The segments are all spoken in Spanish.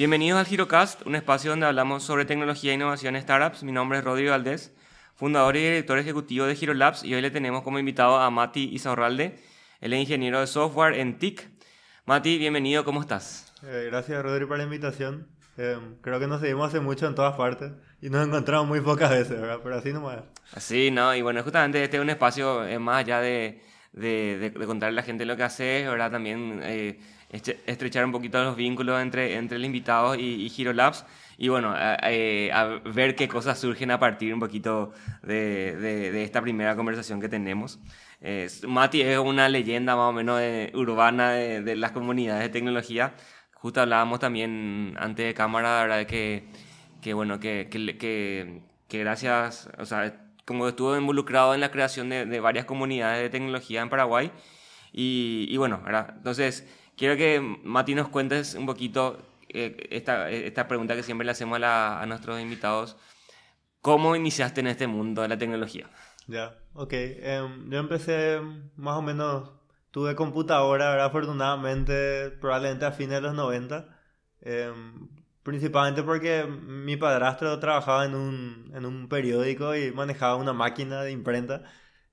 Bienvenidos al Girocast, un espacio donde hablamos sobre tecnología e innovación en startups. Mi nombre es Rodrigo Valdés, fundador y director ejecutivo de Girolabs y hoy le tenemos como invitado a Mati Isaurralde, él es ingeniero de software en TIC. Mati, bienvenido, ¿cómo estás? Eh, gracias Rodrigo por la invitación. Eh, creo que nos seguimos hace mucho en todas partes y nos encontramos muy pocas veces, ¿verdad? Pero así nomás. Así, ¿no? Y bueno, justamente este es un espacio eh, más allá de, de, de, contarle a la gente lo que hace, ¿verdad? También estrechar un poquito los vínculos entre, entre el invitado y, y Hero Labs y bueno, a, ver qué cosas surgen a partir un poquito de, de, esta primera conversación que tenemos. Mati es una leyenda más o menos urbana de, las comunidades de tecnología. Justo hablábamos también antes de cámara, ¿verdad? Que, que bueno, que, que, que, gracias, o sea, como estuvo involucrado en la creación de, varias comunidades de tecnología en Paraguay. Y, y bueno, ¿verdad? Entonces, Quiero que Mati nos cuentes un poquito eh, esta, esta, pregunta que siempre le hacemos a, nuestros invitados. ¿Cómo iniciaste en este mundo de la tecnología? Ya, ok. Em, yo empecé más o menos, tuve computadora, afortunadamente, probablemente a fines de los 90. Em, principalmente porque mi padrastro trabajaba en un, en un periódico y manejaba una máquina de imprenta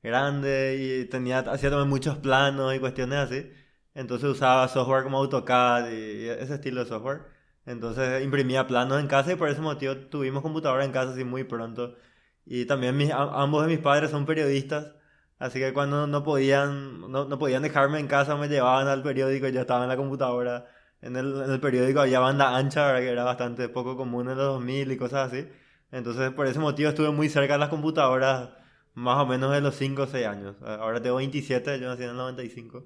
grande y tenía, hacía también muchos planos y cuestiones así. Entonces usaba software como AutoCAD y ese estilo de software. Entonces imprimía planos en casa y por ese motivo tuvimos computadora en casa así muy pronto. Y también mis, ambos de mis padres son periodistas, así que cuando no podían, no, no, podían dejarme en casa me llevaban al periódico y yo estaba en la computadora. En el, en el periódico había banda ancha, que era bastante poco común en los 2000 y cosas así. Entonces por ese motivo estuve muy cerca de las computadoras más o menos de los 5 o 6 años. Ahora tengo 27, yo nací en el 95.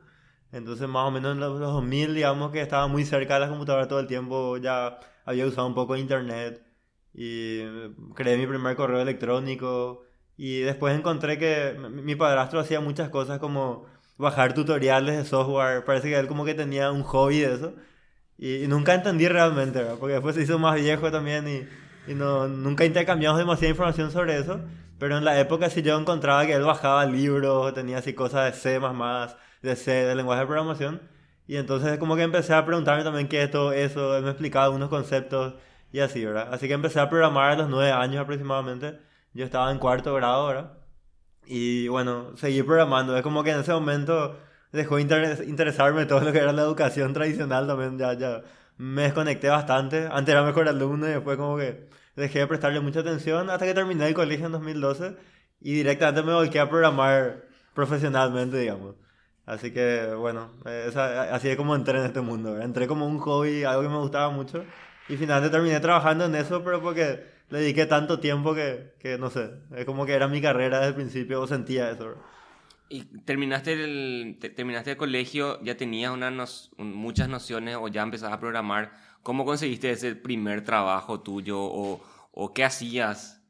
Entonces, más o menos en los 2000, digamos que estaba muy cerca de la computadora todo el tiempo, ya había usado un poco internet y creé mi primer correo electrónico. Y después encontré que mi padrastro hacía muchas cosas como bajar tutoriales de software, parece que él como que tenía un hobby de eso. Y, nunca entendí realmente, porque después se hizo más viejo también y, y no, nunca intercambiamos demasiada información sobre eso, pero en la época sí yo encontraba que él bajaba libros, tenía así cosas de C++, de C, de lenguaje de programación. Y entonces como que empecé a preguntarme también qué es todo eso, él me explicaba algunos conceptos y así, ¿verdad? Así que empecé a programar a los nueve años aproximadamente. Yo estaba en cuarto grado, ¿verdad? Y bueno, seguí programando. Es como que en ese momento dejó de interesarme todo lo que era la educación tradicional también. Ya, ya me desconecté bastante. Antes era mejor alumno y después como que dejé de prestarle mucha atención hasta que terminé el colegio en 2012 y directamente me volqué a programar profesionalmente, digamos. Así que, bueno, así es como entré en este mundo. Entré como un hobby, algo que me gustaba mucho. Y finalmente terminé trabajando en eso, pero porque le dediqué tanto tiempo que, que no sé, es como que era mi carrera desde el principio, sentía eso. ¿Y terminaste el, terminaste el colegio, ya tenías unas muchas nociones o ya empezabas a programar? ¿Cómo conseguiste ese primer trabajo tuyo o, o qué hacías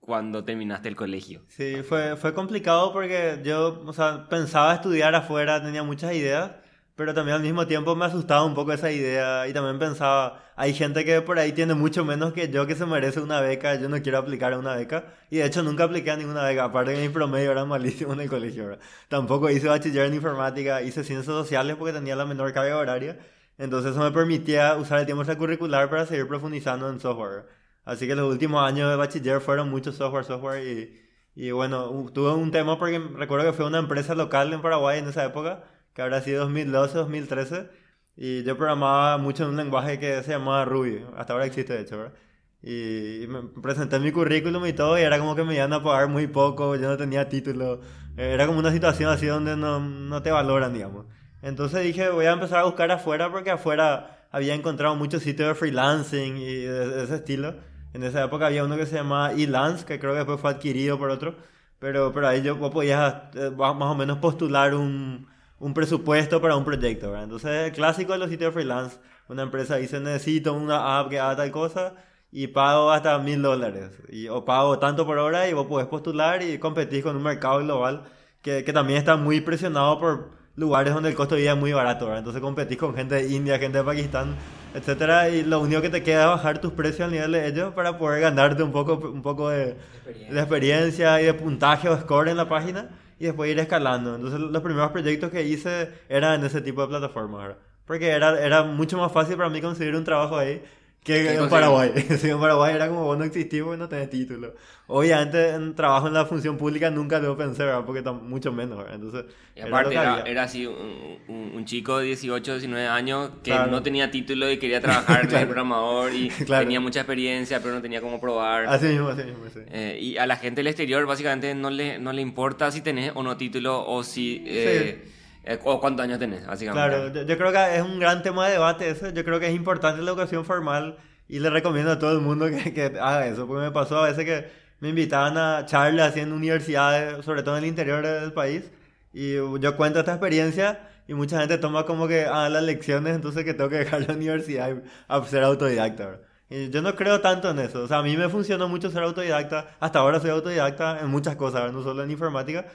cuando terminaste el colegio? Sí, fue, fue complicado porque yo, o sea, pensaba estudiar afuera, tenía muchas ideas, pero también al mismo tiempo me asustaba un poco esa idea y también pensaba, hay gente que por ahí tiene mucho menos que yo que se merece una beca, yo no quiero aplicar a una beca y de hecho nunca apliqué a ninguna beca, aparte que mi promedio era malísimo en el colegio, tampoco hice bachiller en informática, hice ciencias sociales porque tenía la menor carga horaria, entonces eso me permitía usar el tiempo extracurricular para seguir profundizando en software. Así que los últimos años de bachiller fueron mucho software, software y, y bueno, tuve un tema porque recuerdo que fue una empresa local en Paraguay en esa época, que habrá sido 2012, 2013, y yo programaba mucho en un lenguaje que se llamaba Ruby, hasta ahora existe de hecho, ¿verdad? Y, me presenté mi currículum y todo y era como que me iban a pagar muy poco, yo no tenía título, era como una situación así donde no, no te valoran, digamos. Entonces dije, voy a empezar a buscar afuera porque afuera había encontrado muchos sitios de freelancing y de ese estilo en esa época había uno que se llamaba E-Lance, que creo que después fue adquirido por otro. Pero, pero ahí yo, vos podías eh, más o menos postular un, un presupuesto para un proyecto, ¿verdad? Entonces, el clásico de los sitios freelance. Una empresa dice, necesito una app que haga tal cosa y pago hasta mil dólares. O pago tanto por hora y vos podés postular y competir con un mercado global que, que también está muy presionado por lugares donde el costo de vida es muy barato, ¿verdad? Entonces competís con gente de India, gente de Pakistán, etcétera, y lo único que te queda es bajar tus precios al nivel de ellos para poder ganarte un poco, un poco de, experiencia. de experiencia y de puntaje o score en la página y después ir escalando. Entonces los primeros proyectos que hice eran en ese tipo de plataformas, ¿verdad? Porque era, era mucho más fácil para mí conseguir un trabajo ahí que en Paraguay. en Paraguay era como vos no existís porque no tenés título. Obviamente en trabajo en la función pública nunca debo pensar, ¿verdad? porque está mucho menos. ¿verdad? Entonces, y aparte era, era, así un, un, chico de 18, 19 años que no tenía título y quería trabajar de programador y tenía mucha experiencia pero no tenía cómo probar. Así mismo, así mismo. Sí. Eh, y a la gente del exterior básicamente no le, no le importa si tenés o no título o si... Eh, eh, o cuántos años tenés, básicamente. Claro, yo, creo que es un gran tema de debate eso. Yo creo que es importante la educación formal y le recomiendo a todo el mundo que, que haga eso, porque me pasó a veces que me invitaban a charlas en universidades, sobre todo en el interior del país, y yo cuento esta experiencia y mucha gente toma como que ah, las lecciones, entonces que tengo que dejar la universidad y a ser autodidacta. Y yo no creo tanto en eso. O sea, a mí me funcionó mucho ser autodidacta. Hasta ahora soy autodidacta en muchas cosas, no solo en informática.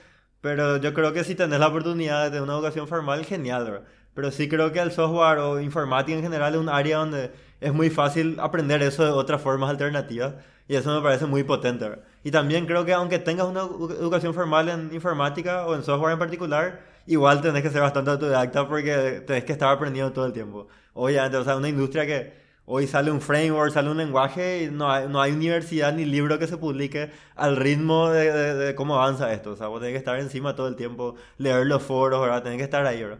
Pero yo creo que si tenés la oportunidad de tener una educación formal, genial. Pero sí creo que el software o informática en general es un área donde es muy fácil aprender eso de otras formas alternativas. Y eso me parece muy potente. Y también creo que aunque tengas una educación formal en informática o en software en particular, igual tenés que ser bastante autodidacta porque tenés que estar aprendiendo todo el tiempo. Obviamente, o sea, una industria que Hoy sale un framework, sale un lenguaje y no hay, no hay universidad ni libro que se publique al ritmo de, de, cómo avanza esto. O sea, vos tenés que estar encima todo el tiempo, leer los foros, ¿verdad? Tenés que estar ahí, ¿verdad?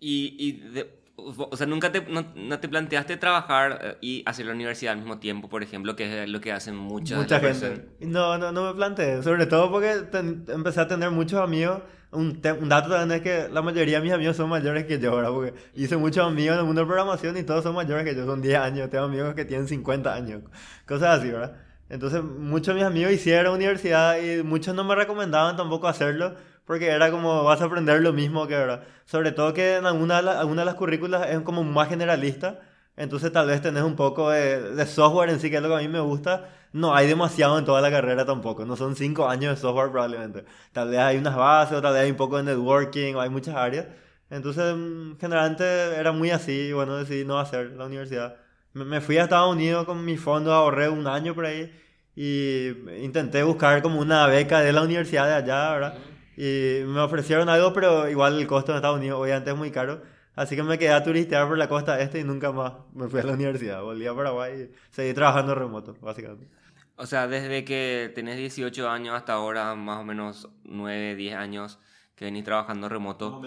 Y, y o sea, nunca te, no, te planteaste trabajar eh, y hacer la universidad al mismo tiempo, por ejemplo, que es lo que hacen muchas Mucha gente. No, no, no me planteé. Sobre todo porque empecé a tener muchos amigos un, un, dato también es que la mayoría de mis amigos son mayores que yo, ¿verdad? Porque hice muchos amigos en el mundo de programación y todos son mayores que yo, son 10 años, tengo amigos que tienen 50 años, cosas así, ¿verdad? Entonces muchos de mis amigos hicieron universidad y muchos no me recomendaban tampoco hacerlo porque era como vas a aprender lo mismo que, ¿verdad? Sobre todo que en alguna alguna de las currículas es como más generalista, entonces tal vez tenés un poco de, de software en sí, que es lo que a mí me gusta, no hay demasiado en toda la carrera tampoco. No son cinco años de software probablemente. Tal vez hay unas bases, o tal vez hay un poco de networking, o hay muchas áreas. Entonces, mm, generalmente era muy así, y bueno, decidí no hacer la universidad. Me fui a Estados Unidos con mi fondo, ahorré un año por ahí y intenté buscar como una beca de la universidad de allá, ¿verdad? Y me ofrecieron algo, pero igual el costo en Estados Unidos obviamente es muy caro. Así que me quedé a turistear por la costa este y nunca más me fui a la universidad. Volví a Paraguay y seguí trabajando remoto, básicamente. O sea, desde que tenés 18 años hasta ahora, más o menos 9, 10 años que venís trabajando remoto,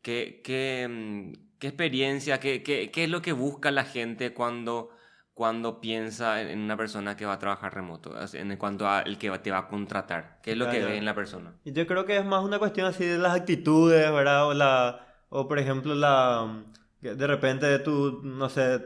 ¿qué, qué, mm, qué, experiencia, qué, qué, qué, es lo que busca la gente cuando, cuando piensa en una persona que va a trabajar remoto, en cuanto a el que te va a contratar? ¿Qué es lo que ve en la persona? Yo creo que es más una cuestión así de las actitudes, ¿verdad? O, la, o por ejemplo, la de repente tú, no sé,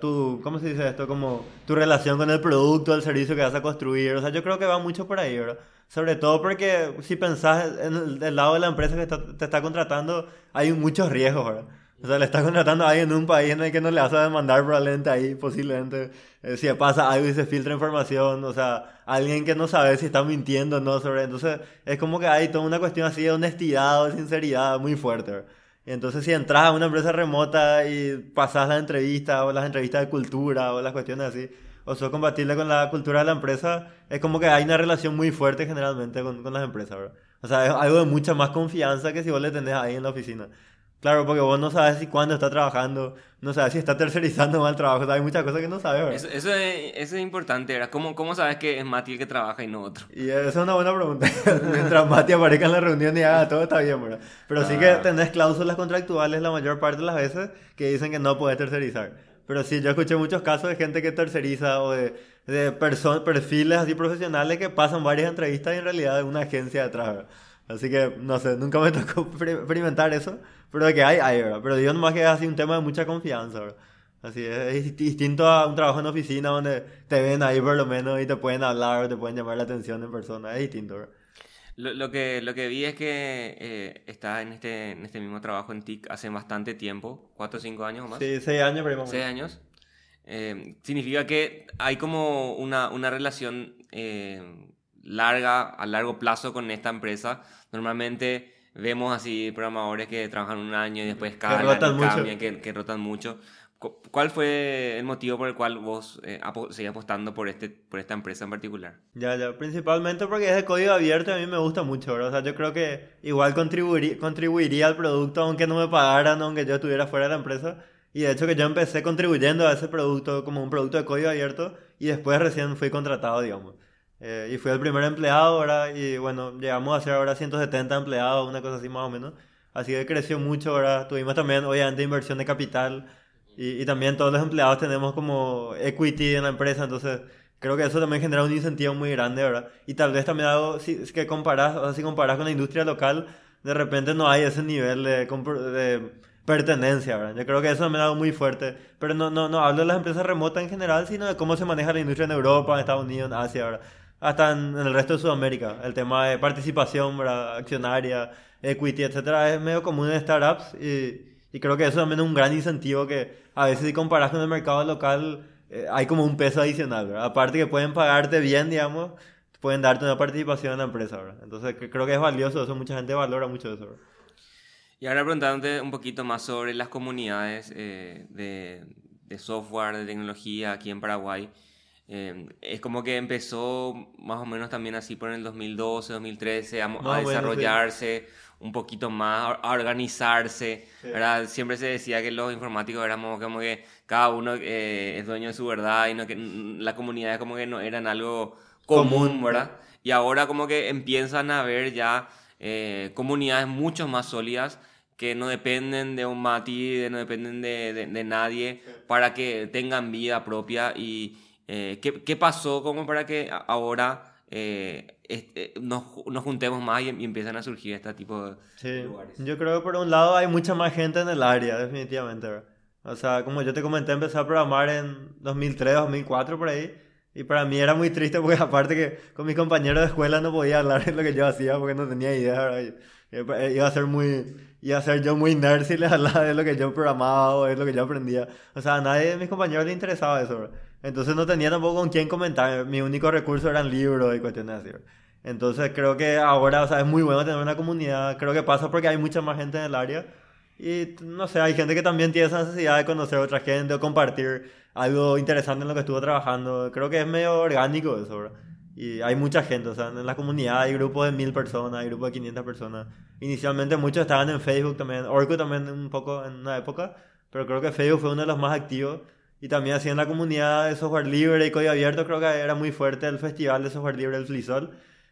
tu, ¿cómo se dice esto? Como tu relación con el producto, el servicio que vas a construir. O sea, yo creo que va mucho por ahí, ¿verdad? Sobre todo porque si pensás en el, lado de la empresa que te está contratando, hay muchos riesgos, ¿verdad? O sea, le estás contratando a alguien en un país en el que no le vas a demandar probablemente ahí, posiblemente. Eh, si pasa algo y se filtra información, o sea, alguien que no sabe si está mintiendo o no sobre... Entonces, es como que hay toda una cuestión así de honestidad de sinceridad muy fuerte, ¿verdad? Entonces, si entras a una empresa remota y pasas la entrevista o las entrevistas de cultura o las cuestiones así, o sos compatible con la cultura de la empresa, es como que hay una relación muy fuerte generalmente con, con las empresas, ¿verdad? O sea, es algo de mucha más confianza que si vos le tenés ahí en la oficina. Claro, porque vos no sabes si cuándo está trabajando, no sabes si está tercerizando mal trabajo, o sea, hay muchas cosas que no sabes, ¿verdad? Eso, eso, es, eso es importante, ¿verdad? ¿Cómo, ¿Cómo sabes que es Mati el que trabaja y no otro? Y esa es una buena pregunta. Mientras Mati aparezca en la reunión y haga todo, está bien, ¿verdad? Pero sí que ah. tenés cláusulas contractuales la mayor parte de las veces que dicen que no puedes tercerizar. Pero sí, yo escuché muchos casos de gente que terceriza o de, de perfiles así profesionales que pasan varias entrevistas y en realidad es una agencia detrás, ¿verdad? Así que, no sé, nunca me tocó experimentar eso, pero de que hay, hay, ¿verdad? Pero digo nomás que es así un tema de mucha confianza, ¿verdad? Así es, es, distinto a un trabajo en oficina donde te ven ahí por lo menos y te pueden hablar o te pueden llamar la atención en persona, es distinto, ¿verdad? Lo, lo que, lo que vi es que eh, está en este, en este mismo trabajo en TIC hace bastante tiempo, cuatro o cinco años o más. Sí, seis años, pero Seis años. Eh, significa que hay como una, una relación eh, larga, a largo plazo con esta empresa. Normalmente vemos así programadores que trabajan un año y después caen, que rotan cambian, Que, que, rotan mucho. ¿Cuál fue el motivo por el cual vos eh, seguís apostando por, este, por esta empresa en particular? Ya, ya, principalmente porque es de código abierto y a mí me gusta mucho, ¿verdad? O sea, yo creo que igual contribuiría, contribuiría al producto aunque no me pagaran, aunque yo estuviera fuera de la empresa. Y de hecho que yo empecé contribuyendo a ese producto como un producto de código abierto y después recién fui contratado, digamos. Eh, y fui el primer empleado, ahora Y bueno, llegamos a ser ahora 170 empleados, una cosa así más o menos. Así que creció mucho, ahora Tuvimos también, obviamente, inversión de capital. Y, y también todos los empleados tenemos como equity en la empresa, entonces creo que eso también genera un incentivo muy grande, ¿verdad? Y tal vez también algo, si es que comparas, o sea, si comparas con la industria local, de repente no hay ese nivel de, de pertenencia, ¿verdad? Yo creo que eso también es algo muy fuerte, pero no, no, no hablo de las empresas remotas en general, sino de cómo se maneja la industria en Europa, en Estados Unidos, en Asia, ¿verdad? Hasta en, el resto de Sudamérica. El tema de participación, ¿verdad? Accionaria, equity, etcétera, es medio común en startups y, y creo que eso también es un gran incentivo que a veces si comparas con el mercado local eh, hay como un peso adicional, ¿verdad? Aparte que pueden pagarte bien, digamos, pueden darte una participación en la empresa, ¿verdad? Entonces creo que es valioso eso, mucha gente valora mucho eso, ¿verdad? Y ahora preguntándote un poquito más sobre las comunidades eh, de, de, software, de tecnología aquí en Paraguay. Eh, es como que empezó más o menos también así por el 2012, 2013 a, a desarrollarse un poquito más, a organizarse. ¿verdad? Siempre se decía que los informáticos éramos como que cada uno eh, es dueño de su verdad y no que la comunidad como que no eran algo común, ¿verdad? Y ahora como que empiezan a haber ya comunidades mucho más sólidas que no dependen de un Mati, no dependen de, de, nadie, para que tengan vida propia. ¿Y eh, ¿qué, ¿qué, pasó como para que ahora eh, este, nos, nos, juntemos más y, empiezan a surgir este tipo de sí. lugares? Yo creo que por un lado hay mucha más gente en el área, definitivamente. O sea, como yo te comenté, empecé a programar en 2003, 2004, por ahí. Y para mí era muy triste porque aparte que con mis compañeros de escuela no podía hablar de lo que yo hacía porque no tenía idea. ¿verdad? Iba a ser muy y hacer yo muy nerd si les hablaba de lo que yo programaba o de lo que yo aprendía. O sea, a nadie de mis compañeros le interesaba eso, Entonces no tenía tampoco con quién comentar. Mi único recurso eran libros y cuestiones así, Entonces creo que ahora, o sea, es muy bueno tener una comunidad. Creo que pasa porque hay mucha más gente en el área. Y no sé, hay gente que también tiene esa necesidad de conocer a otra gente o compartir algo interesante en lo que estuvo trabajando. Creo que es medio orgánico eso, ¿verdad? Y hay mucha gente, o sea, en la comunidad hay grupos de mil personas, hay grupos de 500 personas. Inicialmente muchos estaban en Facebook también, Orkut también un poco en una época, pero creo que Facebook fue uno de los más activos. Y también así en la comunidad de software libre y código abierto creo que era muy fuerte el festival de software libre, el Flisol.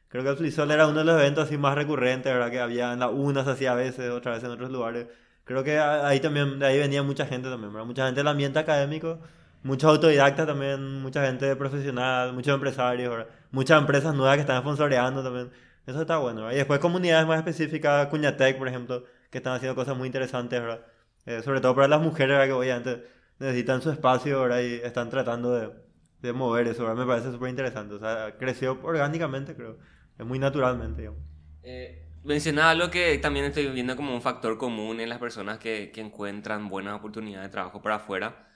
Creo que el Flisol era uno de los eventos así más recurrentes, ¿verdad? Que había en la UNAS así a veces, otra vez en otros lugares. Creo que ahí también, de ahí venía mucha gente también, ¿verdad? Mucha gente del ambiente académico, muchos autodidactas también, mucha gente profesional, muchos empresarios, ¿verdad? muchas empresas nuevas que están sponsoreando también. Eso está bueno, Y después comunidades más específicas, Cuñatec, por ejemplo, que están haciendo cosas muy interesantes, ¿verdad? Eh, sobre todo para las mujeres, ¿verdad? Que obviamente necesitan su espacio, ¿verdad? Y están tratando de, de mover eso, ¿verdad? Me parece súper interesante. O sea, creció orgánicamente, creo. Es muy naturalmente, digamos. Eh, mencionaba algo que también estoy viendo como un factor común en las personas que, que encuentran buenas oportunidades de trabajo para afuera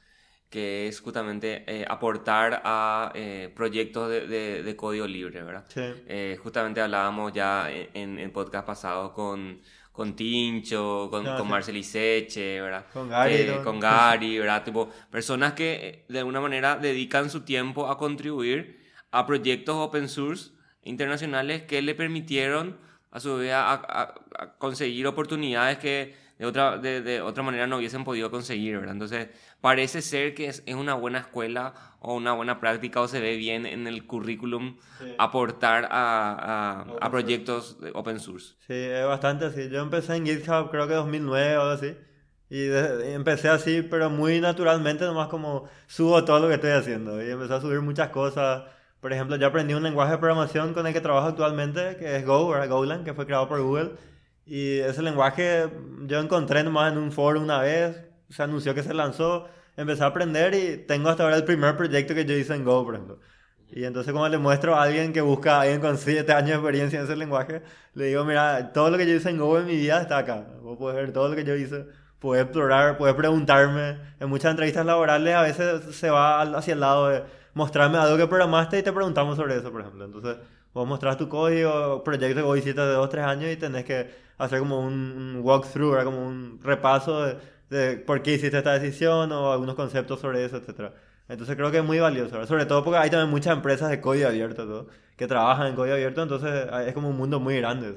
que es justamente eh, aportar a eh, proyectos de, de, código libre, ¿verdad? Sí. Eh, justamente hablábamos ya en el podcast pasado con, con Tincho, con, con Marcel Iseche, ¿verdad? Con Gary. con Gary, ¿verdad? Tipo, personas que de alguna manera dedican su tiempo a contribuir a proyectos open source internacionales que le permitieron a su vez a conseguir oportunidades que de otra, de, de, otra manera no hubiesen podido conseguir, ¿verdad? Entonces, parece ser que es, es, una buena escuela o una buena práctica o se ve bien en el currículum aportar a, a, a, proyectos de open source. Sí, es bastante así. Yo empecé en GitHub creo que 2009 o algo así. Y, empecé así, pero muy naturalmente, nomás como subo todo lo que estoy haciendo. Y empecé a subir muchas cosas. Por ejemplo, yo aprendí un lenguaje de programación con el que trabajo actualmente, que es Go, ¿verdad? Golang, que fue creado por Google y ese lenguaje yo encontré nomás en un foro una vez, se anunció que se lanzó, empecé a aprender y tengo hasta ahora el primer proyecto que yo hice en Go, por ejemplo. Y entonces como le muestro a alguien que busca a alguien con 7 años de experiencia en ese lenguaje, le digo, mira, todo lo que yo hice en Go en mi vida está acá. Vos puedes ver todo lo que yo hice, puedes explorar, puedes preguntarme. En muchas entrevistas laborales a veces se va hacia el lado de mostrarme algo que programaste y te preguntamos sobre eso, por ejemplo. Entonces, vos mostrás tu código, proyecto que vos hiciste de 2, 3 años y tenés que hacer como un, walkthrough, como un repaso de, de, por qué hiciste esta decisión o algunos conceptos sobre eso, etc. Entonces creo que es muy valioso, sobre todo porque hay también muchas empresas de código abierto todo, que trabajan en código abierto, entonces es como un mundo muy grande.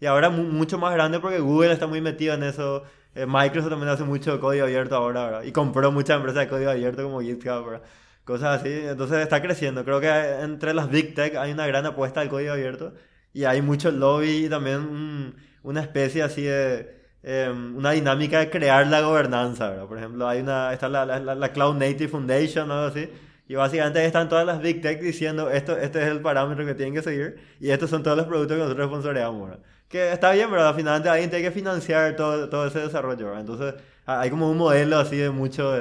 Y ahora mucho más grande porque Google está muy metido en eso, Eh, Microsoft también hace mucho código abierto ahora, ¿verdad? Y compró muchas empresas de código abierto como GitHub, ¿verdad? Cosas así. Entonces está creciendo. Creo que entre las Big Tech hay una gran apuesta al código abierto. Y hay mucho lobby y también una especie así de... Em, una dinámica de crear la gobernanza, ¿verdad? Por ejemplo, hay una... Está la, la, la Cloud Native Foundation, algo así y básicamente están todas las Big Tech diciendo, esto, este es el parámetro que tienen que seguir y estos son todos los productos que nosotros sponsoreamos, ¿verdad? Que está bien, ¿verdad? Finalmente alguien tiene que financiar todo, todo ese desarrollo, ¿verdad? Entonces hay como un modelo así de mucho...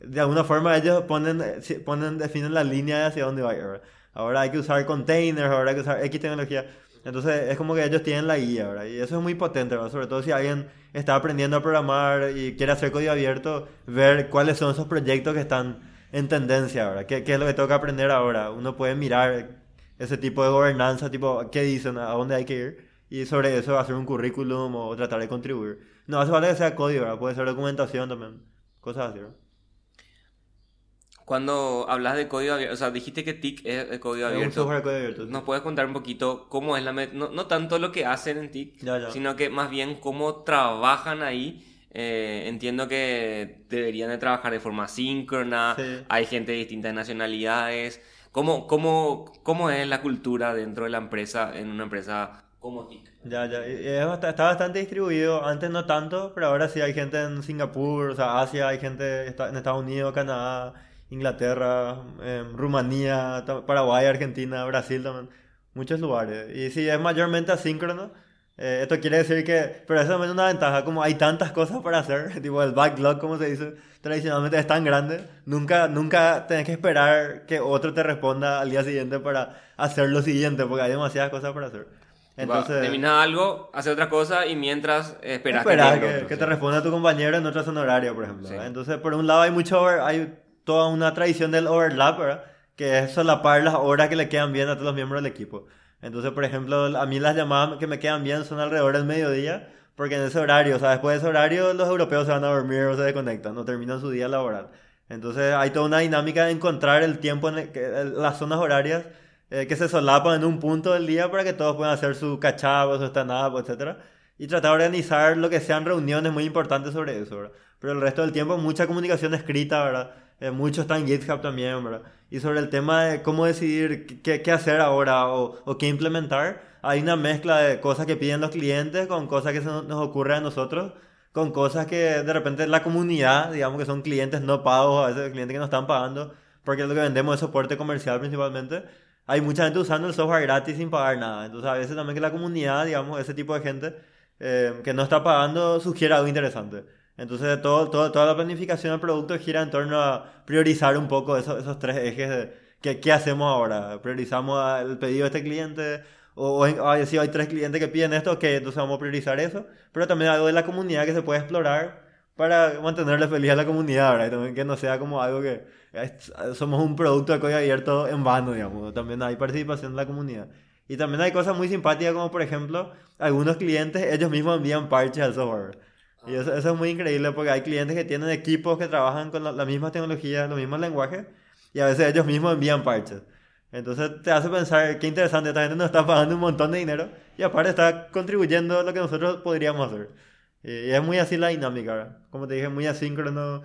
De, alguna forma ellos ponen, ponen, definen la línea hacia dónde va ¿verdad? Ahora hay que usar containers, ahora hay que usar X tecnología. Entonces es como que ellos tienen la guía, ¿verdad? Y eso es muy potente, ¿verdad? Sobre todo si alguien está aprendiendo a programar y quiere hacer código abierto, ver cuáles son esos proyectos que están en tendencia ahora. ¿Qué, ¿Qué, es lo que que aprender ahora? Uno puede mirar ese tipo de gobernanza, tipo, ¿qué dicen? ¿A dónde hay que ir? Y sobre eso hacer un currículum o tratar de contribuir. No hace falta que sea código, ¿verdad? puede ser documentación también. Cosas así, ¿verdad? Cuando hablas de código abierto, o sea, dijiste que TIC es código abierto. Es un software código abierto. ¿Nos puedes contar un poquito cómo es la... No, no tanto lo que hacen en TIC, sino que más bien cómo trabajan ahí eh, entiendo que deberían de trabajar de forma síncrona, hay gente de distintas nacionalidades. ¿Cómo, cómo, ¿Cómo es la cultura dentro de la empresa, en una empresa como TIC? Ya, ya, está bastante distribuido, antes no tanto, pero ahora sí hay gente en Singapur, o sea, Asia, hay gente en Estados Unidos, Canadá, Inglaterra, em, Rumanía, Paraguay, Argentina, Brasil también, muchos lugares. Y sí, es mayormente asíncrono eh, esto quiere decir que, pero eso también es una ventaja, como hay tantas cosas para hacer, tipo el backlog, como se dice, tradicionalmente es tan grande, nunca, nunca tenés que esperar que otro te responda al día siguiente para hacer lo siguiente, porque hay demasiadas cosas para hacer. Entonces, termina algo, hace otra cosa y mientras esperas que, que, te responda tu compañero en otra zona horaria, por ejemplo. Entonces, por un lado hay mucho hay toda una tradición del overlap, ¿verdad? que es solapar las horas que le quedan bien a todos los miembros del equipo. Entonces, por ejemplo, a mí las llamadas que me quedan bien son alrededor del mediodía, porque en ese horario, o sea, después de ese horario los europeos se van a dormir o se desconectan, no terminan su día laboral. Entonces hay toda una dinámica de encontrar el tiempo en las zonas horarias eh, que se solapan en un punto del día para que todos puedan hacer su cachabo, su stand-up, etc. Y tratar de organizar lo que sean reuniones muy importantes sobre eso, ¿verdad? Pero el resto del tiempo mucha comunicación escrita, ¿verdad? Eh, mucho está en GitHub también, ¿verdad? Y sobre el tema de cómo decidir qué, qué hacer ahora o, o, qué implementar, hay una mezcla de cosas que piden los clientes con cosas que se nos ocurre a nosotros, con cosas que de repente la comunidad, digamos que son clientes no pagos, a veces clientes que no están pagando, porque lo que vendemos es soporte comercial principalmente. Hay mucha gente usando el software gratis sin pagar nada. Entonces a veces también que la comunidad, digamos, ese tipo de gente eh, que no está pagando sugiere algo interesante. Entonces, todo, todo, toda la planificación del producto gira en torno a priorizar un poco esos, esos tres ejes de ¿qué, hacemos ahora. Priorizamos el pedido de este cliente, o, o si hay tres clientes que piden esto, que entonces vamos a priorizar eso. Pero también algo de la comunidad que se puede explorar para mantenerle feliz a la comunidad, ¿verdad? Y también que no sea como algo que somos un producto de código abierto en vano, digamos. También hay participación de la comunidad. Y también hay cosas muy simpáticas como, por ejemplo, algunos clientes ellos mismos envían parches al software. Y eso, eso, es muy increíble porque hay clientes que tienen equipos que trabajan con la, misma tecnología, los mismos lenguajes, y a veces ellos mismos envían parches. Entonces te hace pensar qué interesante, esta gente nos está pagando un montón de dinero y aparte está contribuyendo a lo que nosotros podríamos hacer. Y, es muy así la dinámica, como te dije, muy asíncrono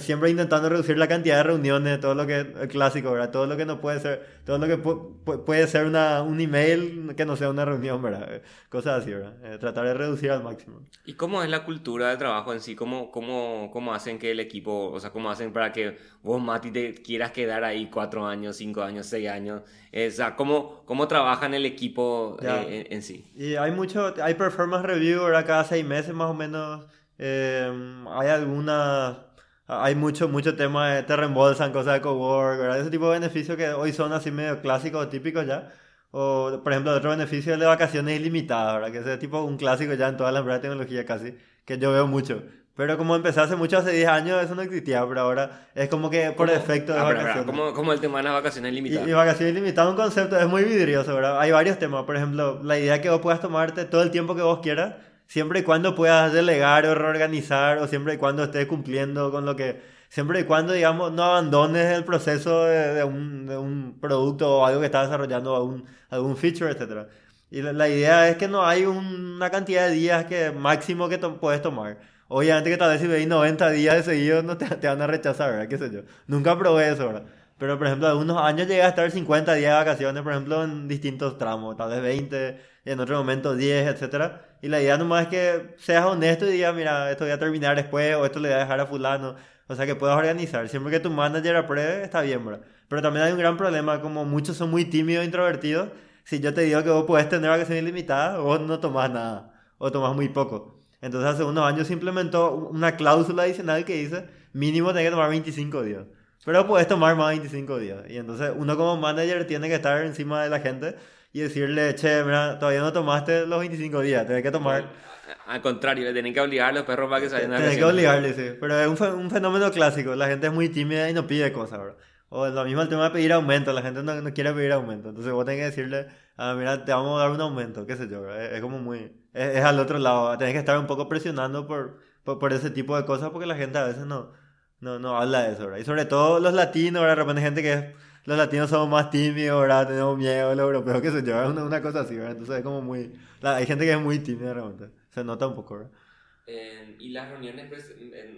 siempre intentando reducir la cantidad de reuniones, todo lo que es clásico, ¿verdad? Todo lo que no puede ser, todo lo que puede ser una, un email que no sea una reunión, ¿verdad? Cosas así, ¿verdad? Eh, tratar de reducir al máximo. ¿Y cómo es la cultura de trabajo en sí? ¿Cómo, cómo, cómo hacen que el equipo, o sea, cómo hacen para que vos, Mati, te quieras quedar ahí cuatro años, cinco años, seis años? o sea, ¿cómo, cómo trabajan el equipo eh, en, sí? Y hay mucho, hay performance review, ¿verdad? Cada seis meses más o menos. Eh, hay algunas hay mucho, mucho tema de te reembolsan cosas de cowork, ¿verdad? Ese tipo de beneficios que hoy son así medio clásicos, típicos ya. O, por ejemplo, otro beneficio es de vacaciones ilimitadas, ¿verdad? Que ese tipo un clásico ya en todas las empresas de tecnología casi, que yo veo mucho. Pero como empecé hace mucho, hace 10 años, eso no existía, pero ahora es como que por defecto de ah, vacaciones. ¿Cómo, ¿Cómo, el tema de las vacaciones ilimitadas? Y, y vacaciones ilimitadas un concepto, es muy vidrioso, ¿verdad? Hay varios temas, por ejemplo, la idea que vos puedas tomarte todo el tiempo que vos quieras, siempre y cuando puedas delegar o reorganizar, o siempre y cuando estés cumpliendo con lo que siempre y cuando, digamos, no abandones el proceso de, un, de un, producto o algo que estás desarrollando, algún, algún feature, etc. Y la, idea es que no hay una cantidad de días que máximo que puedes tomar. Obviamente que tal vez si veis 90 días de seguido no te, te van a rechazar, ¿verdad? ¿Qué sé yo? Nunca probé eso, ¿verdad? Pero, por ejemplo, algunos años llegué a estar 50 días de vacaciones, por ejemplo, en distintos tramos, tal vez 20, en otro momento 10, etcétera. Y la idea nomás es que seas honesto y digas, mira, esto voy a terminar después, o esto le voy a dejar a fulano. O sea, que puedas organizar. Siempre que tu manager apruebe, está bien, ¿verdad? Pero también hay un gran problema, como muchos son muy tímidos e introvertidos. Si yo te digo que vos podés tener vacaciones ilimitadas, vos no tomás nada, o tomás muy poco. Entonces, hace unos años se implementó una cláusula adicional que dice, mínimo tenés que tomar 25 días. Pero puedes tomar más de 25 días. Y entonces uno como manager tiene que estar encima de la gente y decirle, che, mira, todavía no tomaste los 25 días, tienes que tomar... Al contrario, le tienen que obligar a los perros para que se vayan a Tienes que obligarle, sí. Pero es un, un, fenómeno clásico. La gente es muy tímida y no pide cosas, ¿verdad? O lo mismo el tema de pedir aumento. La gente no, no quiere pedir aumento. Entonces vos tenés que decirle, ah, mira, te vamos a dar un aumento, qué sé yo, ¿verdad? Es, como muy... Es, es, al otro lado. Tenés que estar un poco presionando por, por, por ese tipo de cosas porque la gente a veces no no, no habla de eso, ¿verdad? Y sobre todo los latinos, ¿verdad? De repente gente que es, los latinos somos más tímidos, ¿verdad? Tenemos miedo, los europeos, sé yo, es una, una, cosa así, ¿verdad? Entonces es como muy... La, hay gente que es muy tímida, realmente. Se nota un poco, ¿verdad? Eh, ¿Y las reuniones,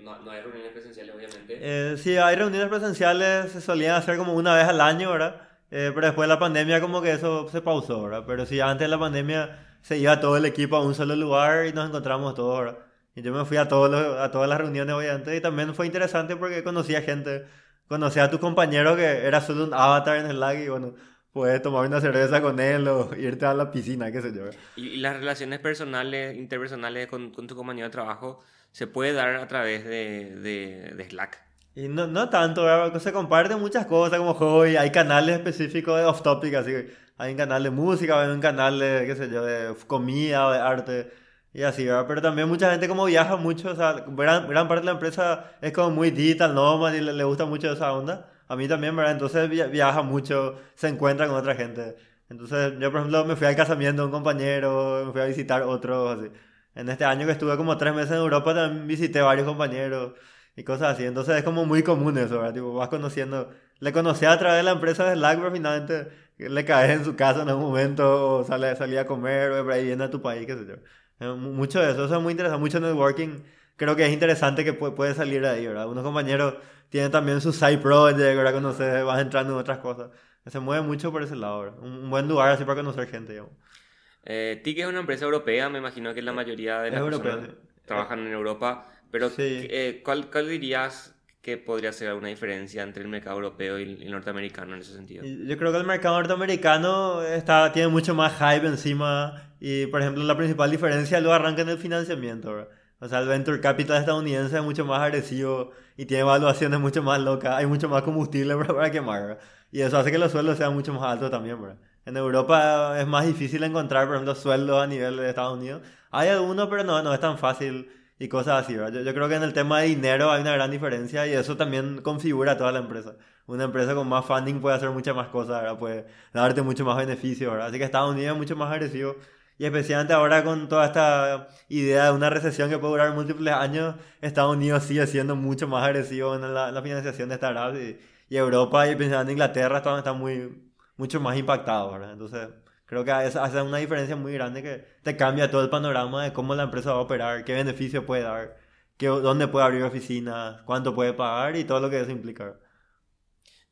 no, no, hay reuniones presenciales, obviamente? Eh, sí, hay reuniones presenciales, se solían hacer como una vez al año, ¿verdad? Eh, pero después de la pandemia como que eso se pausó, ¿verdad? Pero sí, antes de la pandemia se iba todo el equipo a un solo lugar y nos encontramos todos, ¿verdad? Y yo me fui a, todos los, a todas las reuniones, obviamente, y también fue interesante porque conocí a gente, conocí a tu compañero que era solo un avatar en el lag y bueno, puedes tomar una cerveza con él o irte a la piscina, qué sé yo. ¿Y, las relaciones personales, interpersonales con, con, tu compañero de trabajo se puede dar a través de, de, de Slack? Y no, no tanto, se comparten muchas cosas como hobby, hay canales específicos de off topic, así que hay un canal de música, hay un canal de, qué sé yo, de comida, de arte y así, ¿verdad? Pero también mucha gente como viaja mucho, o sea, gran, gran parte de la empresa es como muy digital nomad y le, le, gusta mucho esa onda. A mí también, ¿verdad? Entonces viaja mucho, se encuentra con otra gente. Entonces yo, por ejemplo, me fui al casamiento de un compañero, me fui a visitar otros, así. En este año que estuve como tres meses en Europa también visité varios compañeros y cosas así. Entonces es como muy común eso, ¿verdad? Tipo, vas conociendo... Le conocí a través de la empresa de Slack, pero finalmente le caes en su casa en algún momento, o sale, salía a comer, o por ahí viene a tu país, qué sé yo. Eh, mucho de eso, eso es muy interesante, mucho networking. Creo que es interesante que puede, salir de ahí, ¿verdad? Unos compañeros tienen también su side project, ¿verdad? Cuando se vas entrando en otras cosas. Se mueve mucho por ese lado, ¿verdad? Un buen lugar así para conocer gente, digamos. Eh, TIC es una empresa europea, me imagino que la mayoría de las personas trabajan en Europa. Pero, eh, ¿cuál, ¿cuál dirías que podría ser alguna diferencia entre el mercado europeo y el norteamericano en ese sentido? Yo creo que el mercado norteamericano está, tiene mucho más hype encima y, por ejemplo, la principal diferencia lo arranca en el financiamiento. O sea, el venture capital estadounidense es mucho más agresivo y tiene evaluaciones mucho más locas, hay mucho más combustible para quemar. Y eso hace que los sueldos sean mucho más altos también. ¿verdad? En Europa es más difícil encontrar, por ejemplo, sueldos a nivel de Estados Unidos. Hay algunos, pero no, no es tan fácil y cosas así, ¿verdad? Yo, yo, creo que en el tema de dinero hay una gran diferencia y eso también configura toda la empresa. Una empresa con más funding puede hacer muchas más cosas, ¿verdad? Puede darte mucho más beneficios, ¿verdad? Así que Estados Unidos es mucho más agresivo y especialmente ahora con toda esta idea de una recesión que puede durar múltiples años, Estados Unidos sigue siendo mucho más agresivo en la, la financiación de startups y, y Europa y especialmente Inglaterra están, están muy, mucho más impactados, ¿verdad? Entonces Creo que hace una diferencia muy grande que te cambia todo el panorama de cómo la empresa va a operar, qué beneficio puede dar, qué, dónde puede abrir oficinas, cuánto puede pagar y todo lo que eso implica.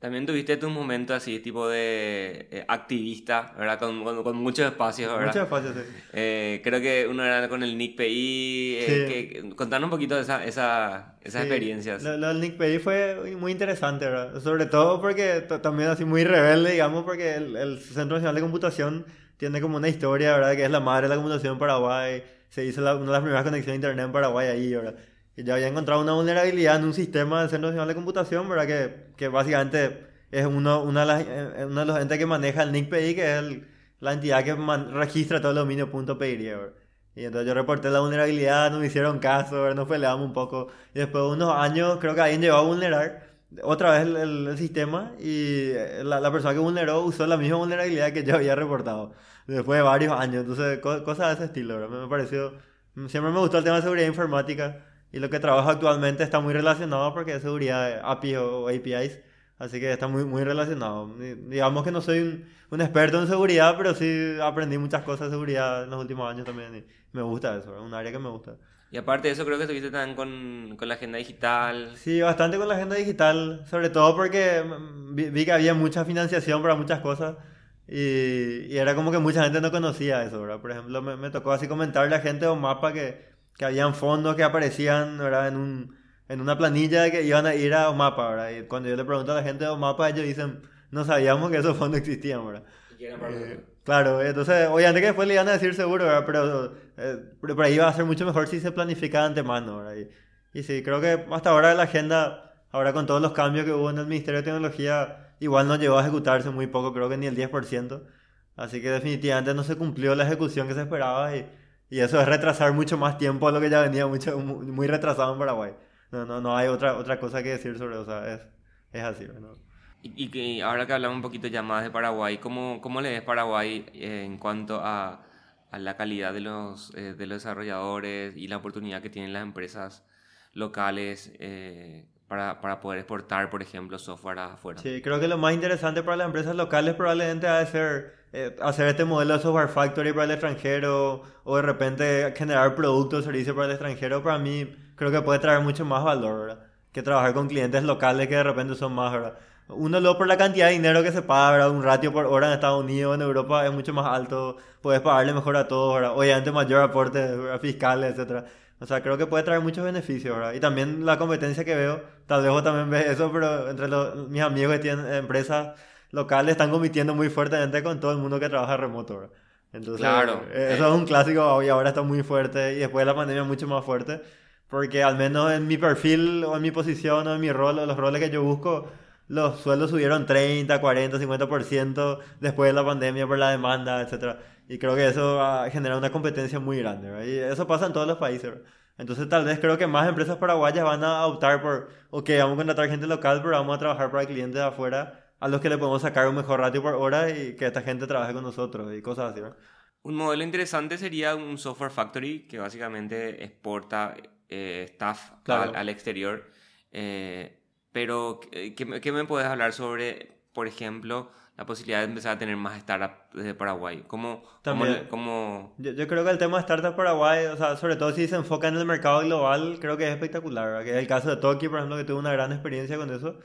También tuviste tu momento así, tipo de eh, activista, ¿verdad? Con, con, muchos espacios, ¿verdad? Muchos espacios, sí. Eh, creo que uno era con el Nick PI. Eh, que, contanos un poquito de esa, esa, esas experiencias. Lo, del Nick PI fue muy interesante, ¿verdad? Sobre todo porque también así muy rebelde, digamos, porque el, el, Centro Nacional de Computación tiene como una historia, ¿verdad? Que es la madre de la computación en Paraguay. Se hizo una de las primeras conexiones de Internet en Paraguay ahí, ¿verdad? Y ya había encontrado una vulnerabilidad en un sistema del Centro Nacional de Computación, ¿verdad? Que, que básicamente es uno, una, de las, eh, uno de los entes que maneja el NICPI, que es el, la entidad que registra todo el dominio .py, Y entonces yo reporté la vulnerabilidad, no me hicieron caso, ¿verdad? nos peleamos un poco. Y después de unos años, creo que alguien llegó a vulnerar otra vez el, el, sistema y la, la, persona que vulneró usó la misma vulnerabilidad que yo había reportado después de varios años. Entonces, cosas de ese estilo, ¿verdad? Me pareció... Siempre me gustó el tema de seguridad informática y lo que trabajo actualmente está muy relacionado porque es seguridad de API o APIs. Así que está muy, muy relacionado. Digamos que no soy un, un, experto en seguridad, pero sí aprendí muchas cosas de seguridad en los últimos años también. Y me gusta eso, es un área que me gusta. Y aparte de eso, creo que estuviste también con, con la agenda digital. Sí, bastante con la agenda digital, sobre todo porque vi, vi que había mucha financiación para muchas cosas y, y, era como que mucha gente no conocía eso, ¿verdad? Por ejemplo, me, me tocó así comentarle a gente de mapa que, que habían fondos que aparecían, ¿verdad? En, un, en una planilla que iban a ir a mapa, ¿verdad? Y cuando yo le pregunto a la gente de mapa, ellos dicen, no sabíamos que esos fondos existían, ¿verdad? Eh, claro, entonces, obviamente que después le iban a decir seguro, ¿verdad? Pero, eh, pero por ahí iba a ser mucho mejor si se planificaba antemano, ¿verdad? Y, y sí, creo que hasta ahora la agenda, ahora con todos los cambios que hubo en el Ministerio de Tecnología, igual no llegó a ejecutarse muy poco, creo que ni el 10%. Así que definitivamente no se cumplió la ejecución que se esperaba y, y eso es retrasar mucho más tiempo lo que ya venía mucho, muy, retrasado en Paraguay. No, no, no hay otra, otra cosa que decir sobre o sea, es, es así. ¿no? Y, ahora que hablamos un poquito ya más de Paraguay, ¿cómo, cómo le ves Paraguay en cuanto a, a la calidad de los, eh, de los desarrolladores y la oportunidad que tienen las empresas locales eh, para, para, poder exportar, por ejemplo, software afuera. Sí, creo que lo más interesante para las empresas locales probablemente va a ser eh, hacer este modelo de software factory para el extranjero o de repente generar productos o servicios para el extranjero. Para mí creo que puede traer mucho más valor, ¿verdad? Que trabajar con clientes locales que de repente son más, ¿verdad? Uno luego por la cantidad de dinero que se paga, ¿verdad? Un ratio por hora en Estados Unidos, en Europa es mucho más alto. Puedes pagarle mejor a todos, ¿verdad? Obviamente mayor aporte fiscales, etcétera. O sea, creo que puede traer muchos beneficios, ¿verdad? Y también la competencia que veo, tal vez vos también ves eso, pero entre los, mis amigos que tienen empresas locales están compitiendo muy fuertemente con todo el mundo que trabaja remoto, ¿verdad? Entonces, claro. Eso es un clásico y ahora está muy fuerte y después de la pandemia mucho más fuerte, porque al menos en mi perfil o en mi posición o en mi rol o los roles que yo busco, los sueldos subieron 30, 40, 50% después de la pandemia por la demanda, etcétera. Y creo que eso va a generar una competencia muy grande, ¿verdad? Y eso pasa en todos los países, ¿verdad? Entonces tal vez creo que más empresas paraguayas van a optar por, ok, vamos a contratar gente local, pero vamos a trabajar para clientes de afuera a los que le podemos sacar un mejor ratio por hora y que esta gente trabaje con nosotros y cosas así, ¿verdad? Un modelo interesante sería un software factory que básicamente exporta eh, staff al, exterior. Eh, pero, ¿qué, ¿qué, me puedes hablar sobre, por ejemplo, la posibilidad de empezar a tener más startups desde Paraguay? ¿Cómo, cómo, Yo, yo, creo que el tema de startups Paraguay, o sea, sobre todo si se enfoca en el mercado global, creo que es espectacular. Que es el caso de Toki, por ejemplo, que tuvo una gran experiencia con eso.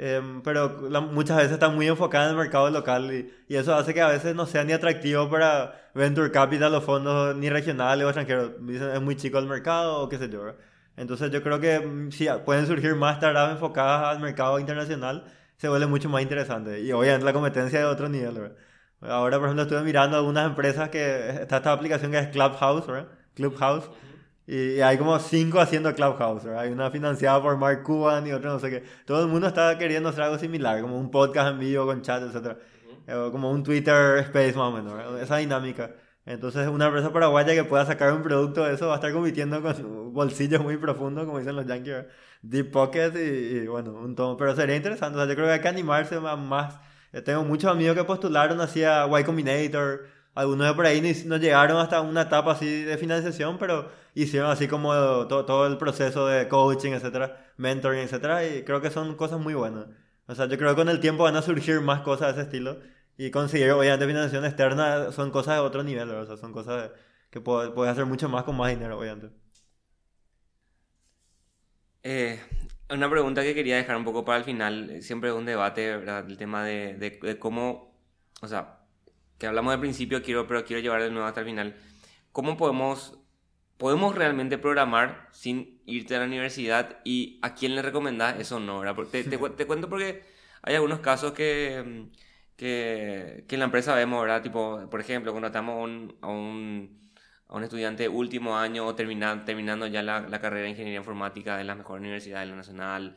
Em, pero muchas veces está muy enfocada en el mercado local y, y, eso hace que a veces no sea ni atractivo para venture capital o fondos ni regionales o extranjeros. Dicen, es muy chico el mercado o qué sé yo. Entonces yo creo que mm, si pueden surgir más startups enfocadas al mercado internacional, se vuelve mucho más interesante. Y obviamente la competencia de otro nivel, ¿verdad? Ahora, por ejemplo, estuve mirando algunas empresas que está esta aplicación que es Clubhouse, ¿verdad? Clubhouse. Y, hay como cinco haciendo Clubhouse, ¿verdad? Hay una financiada por Mark Cuban y otra no sé qué. Todo el mundo está queriendo hacer algo similar, como un podcast en vivo con chat, etc. Como un Twitter Space más o menos, ¿verdad? Esa dinámica. Entonces, una empresa paraguaya que pueda sacar un producto de eso va a estar compitiendo con bolsillos muy profundos, como dicen los yankees, deep pocket y, bueno, un tomo. Pero sería interesante, o sea, yo creo que hay que animarse más. Yo tengo muchos amigos que postularon hacia Y Combinator, algunos de por ahí no llegaron hasta una etapa así de financiación, pero hicieron así como todo, todo el proceso de coaching, etcétera, mentoring, etcétera, y creo que son cosas muy buenas. O sea, yo creo que con el tiempo van a surgir más cosas de ese estilo y conseguir, obviamente, financiación externa son cosas de otro nivel, o sea, son cosas que puedes hacer mucho más con más dinero, obviamente. Eh, una pregunta que quería dejar un poco para el final, siempre es un debate, ¿verdad? El tema de, de, cómo, o sea, que hablamos al principio, quiero, pero quiero llevar de nuevo hasta el final. ¿Cómo podemos, podemos realmente programar sin irte a la universidad y a quién le recomendás eso no, ¿verdad? Te, te, te cuento porque hay algunos casos que que, que en la empresa vemos, ¿verdad? Tipo, por ejemplo, cuando estamos a un, a un estudiante último año o termina, terminando ya la, la, carrera de ingeniería informática de la mejor universidad de la nacional,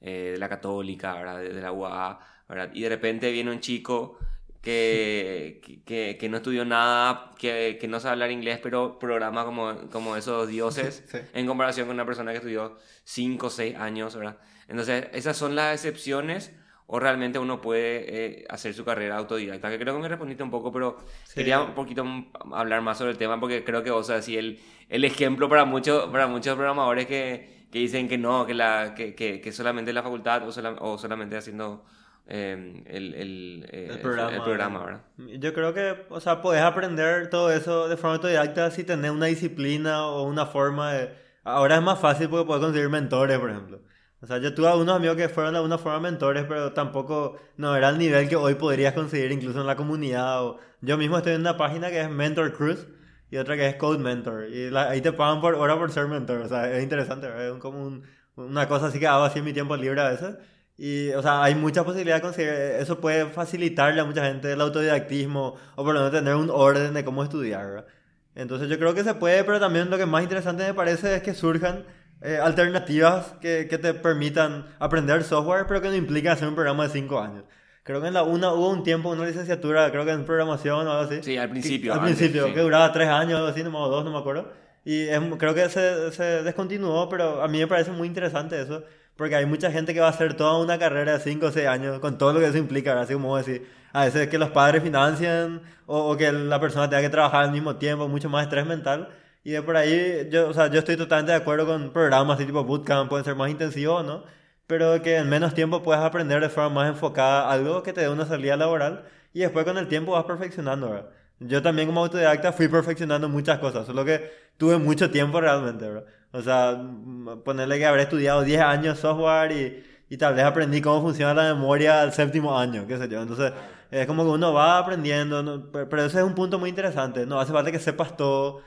eh, de la católica, ¿verdad? De, la UAA, ¿verdad? Y de repente viene un chico que, que, que, no estudió nada, que, que, no sabe hablar inglés, pero programa como, como esos dioses en comparación con una persona que estudió 5 o 6 años, ¿verdad? Entonces, esas son las excepciones o realmente uno puede eh, hacer su carrera autodidacta. Que creo que me respondiste un poco, pero quería un poquito hablar más sobre el tema porque creo que vos así el, el ejemplo para, muchos para muchos programadores que, que, dicen que no, que, la, que, que, solamente la facultad o, o solamente haciendo eh, el, el, eh, El el- programa, el programa, ¿verdad? Yo creo que, o sea, podés aprender todo eso de forma autodidacta si tenés una disciplina o una forma de... Ahora es más fácil porque puedes conseguir mentores, por ejemplo. O sea, yo tuve algunos amigos que fueron de alguna forma mentores, pero tampoco, no era el nivel que hoy podrías conseguir incluso en la comunidad. O... Yo mismo estoy en una página que es Mentor Cruise y otra que es Code Mentor. Y la- ahí te pagan por hora por ser mentor. O sea, es interesante, es como un- una cosa así que hago así en mi tiempo libre a veces. Y, o sea, hay muchas posibilidades de conseguir. Eso puede facilitarle a mucha gente el autodidactismo o por lo menos tener un orden de cómo estudiar, ¿verdad? Entonces yo creo que se puede, pero también lo que más interesante me parece es que surjan eh, alternativas que, que te permitan aprender software, pero que no implican hacer un programa de 5 años. Creo que en la UNA hubo un tiempo, una licenciatura, creo que en programación o algo así. Sí, al principio, Al antes, principio, sí. que duraba 3 años, algo así, nomás o 2, no me acuerdo. Y es- creo que se, se descontinuó, pero a mí me parece muy interesante eso, porque hay mucha gente que va a hacer toda una carrera de 5 o 6 años con todo lo que eso implica, ¿verdad? así como decís, a veces que los padres financian o, o que la persona tenga que trabajar al mismo tiempo, mucho más estrés mental. Y de por ahí, yo, o sea, yo estoy totalmente de acuerdo con programas así tipo bootcamp, pueden ser más intensivos, ¿no? Pero que en menos tiempo puedas aprender de forma más enfocada algo que te dé una salida laboral y después con el tiempo vas perfeccionando, ¿verdad? Yo también como autodidacta fui perfeccionando muchas cosas, solo que tuve mucho tiempo realmente, ¿verdad? O sea, mm, ponerle que habré estudiado 10 años software y, y tal vez aprendí cómo funciona la memoria al séptimo año, qué sé yo. Entonces, es como que uno va aprendiendo, ¿no? pero, ese es un punto muy interesante. No hace falta que sepas todo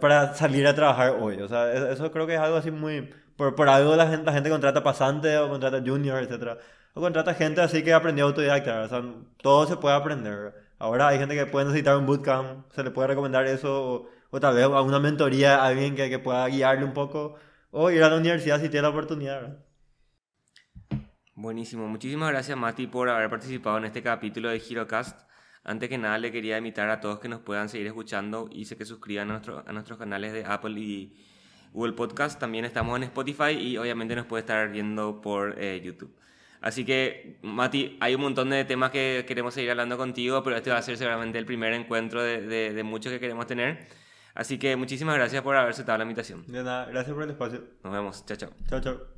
para salir a trabajar hoy. O sea, eso, creo que es algo así muy... Por, por algo la gente, la gente contrata pasante o contrata junior, etcétera O contrata gente así que aprendió autodidacta. O sea, todo se puede aprender. Ahora hay gente que puede necesitar un bootcamp, se le puede recomendar eso, o, o tal vez alguna mentoría a alguien que, que pueda guiarle un poco, o ir a la universidad si tiene la oportunidad. ¿verdad? Buenísimo. Muchísimas gracias, Mati, por haber participado en este capítulo de HeroCast. Antes que nada, le quería invitar a todos que nos puedan seguir escuchando y que suscriban a, nuestro- a nuestros canales de Apple y Google Podcast. También estamos en Spotify y obviamente nos puede estar viendo por eh, YouTube. Así que, Mati, hay un montón de temas que queremos seguir hablando contigo, pero este va a ser seguramente el primer encuentro de, de- de muchos que queremos tener. Así que muchísimas gracias por haber aceptado la invitación. De nada, gracias por el espacio. Nos vemos. Chao, chao. Chao, chao.